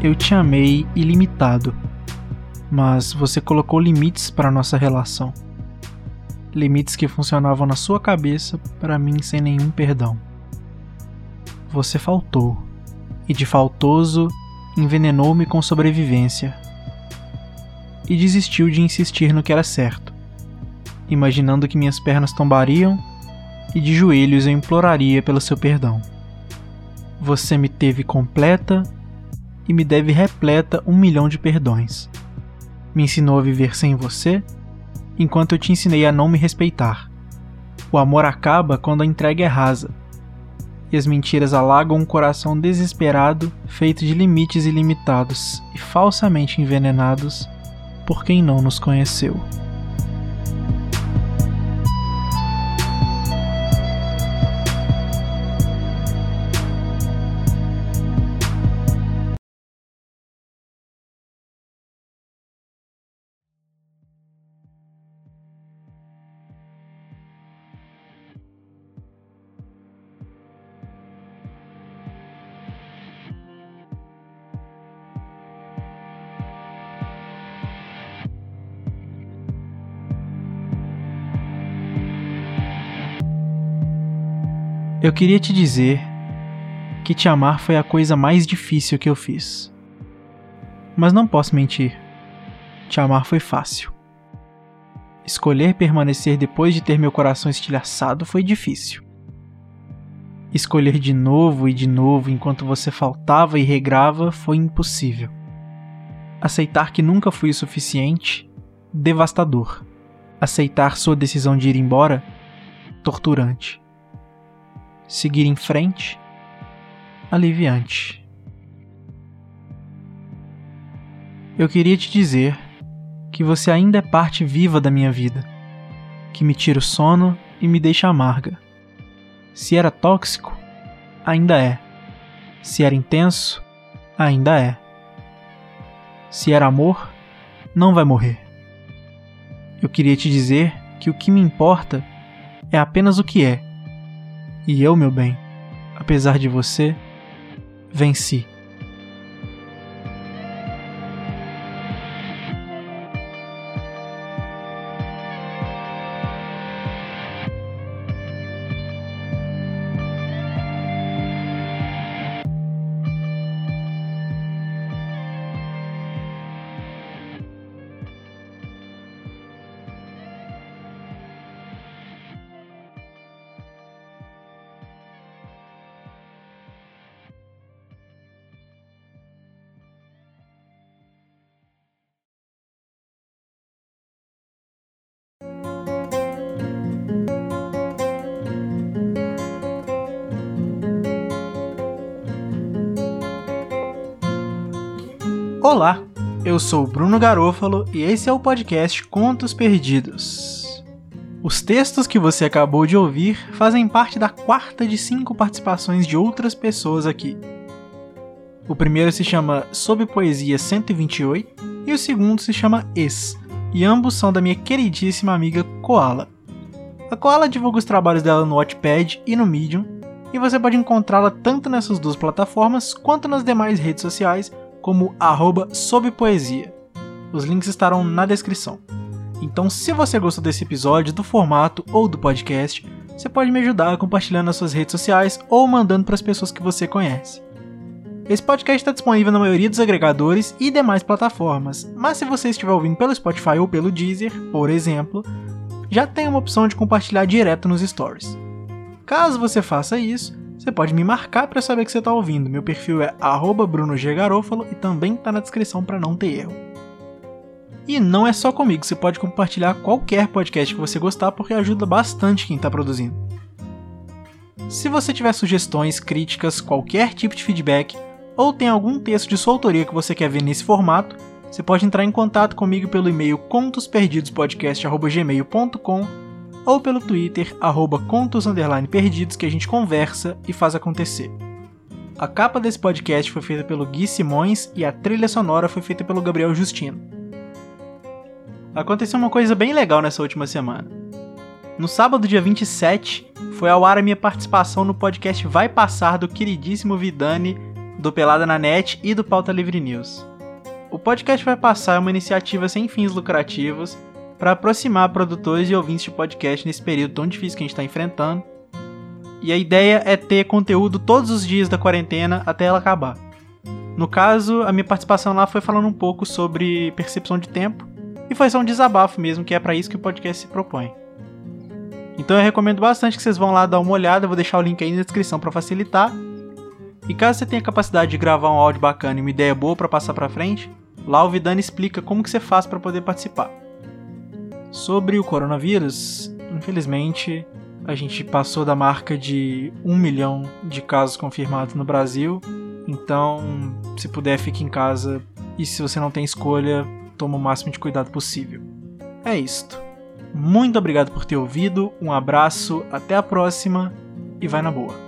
Eu te amei ilimitado, mas você colocou limites para nossa relação. Limites que funcionavam na sua cabeça para mim sem nenhum perdão. Você faltou, e de faltoso envenenou-me com sobrevivência. E desistiu de insistir no que era certo, imaginando que minhas pernas tombariam e de joelhos eu imploraria pelo seu perdão. Você me teve completa e me deve repleta um milhão de perdões. Me ensinou a viver sem você, enquanto eu te ensinei a não me respeitar. O amor acaba quando a entrega é rasa, e as mentiras alagam um coração desesperado, feito de limites ilimitados e falsamente envenenados por quem não nos conheceu. Eu queria te dizer que te amar foi a coisa mais difícil que eu fiz. Mas não posso mentir. Te amar foi fácil. Escolher permanecer depois de ter meu coração estilhaçado foi difícil. Escolher de novo e de novo enquanto você faltava e regrava foi impossível. Aceitar que nunca fui o suficiente, devastador. Aceitar sua decisão de ir embora, torturante seguir em frente, aliviante. Eu queria te dizer que você ainda é parte viva da minha vida, que me tira o sono e me deixa amarga. Se era tóxico, ainda é. Se era intenso, ainda é. Se era amor, não vai morrer. Eu queria te dizer que o que me importa é apenas o que é e eu, meu bem, apesar de você, venci. Olá, eu sou Bruno Garofalo e esse é o podcast Contos Perdidos. Os textos que você acabou de ouvir fazem parte da quarta de cinco participações de outras pessoas aqui. O primeiro se chama Sob Poesia 128 e o segundo se chama Ex, e ambos são da minha queridíssima amiga Koala. A Koala divulga os trabalhos dela no Wattpad e no Medium, e você pode encontrá-la tanto nessas duas plataformas quanto nas demais redes sociais como arroba sobpoesia. Os links estarão na descrição. Então, se você gostou desse episódio, do formato ou do podcast, você pode me ajudar compartilhando nas suas redes sociais ou mandando para as pessoas que você conhece. Esse podcast está disponível na maioria dos agregadores e demais plataformas, mas se você estiver ouvindo pelo Spotify ou pelo Deezer, por exemplo, já tem uma opção de compartilhar direto nos stories. Caso você faça isso, você pode me marcar para saber que você está ouvindo. Meu perfil é @brunoggarofalo e também está na descrição para não ter erro. E não é só comigo, você pode compartilhar qualquer podcast que você gostar, porque ajuda bastante quem está produzindo. Se você tiver sugestões, críticas, qualquer tipo de feedback, ou tem algum texto de sua autoria que você quer ver nesse formato, você pode entrar em contato comigo pelo e-mail contosperdidospodcast.gmail.com ou pelo Twitter, arroba contos perdidos, que a gente conversa e faz acontecer. A capa desse podcast foi feita pelo Gui Simões e a trilha sonora foi feita pelo Gabriel Justino aconteceu uma coisa bem legal nessa última semana. No sábado, dia 27, foi ao ar a minha participação no podcast Vai Passar do queridíssimo Vidani, do Pelada na Net e do Pauta Livre News. O podcast Vai Passar é uma iniciativa sem fins lucrativos para aproximar produtores e ouvintes de podcast nesse período tão difícil que a gente está enfrentando. E a ideia é ter conteúdo todos os dias da quarentena até ela acabar. No caso, a minha participação lá foi falando um pouco sobre percepção de tempo e foi só um desabafo mesmo, que é para isso que o podcast se propõe. Então eu recomendo bastante que vocês vão lá dar uma olhada, vou deixar o link aí na descrição para facilitar. E caso você tenha capacidade de gravar um áudio bacana e uma ideia boa para passar para frente, lá o Vidani explica como que você faz para poder participar. Sobre o coronavírus, infelizmente a gente passou da marca de um milhão de casos confirmados no Brasil. Então, se puder, fique em casa. E se você não tem escolha, toma o máximo de cuidado possível. É isto. Muito obrigado por ter ouvido, um abraço, até a próxima e vai na boa.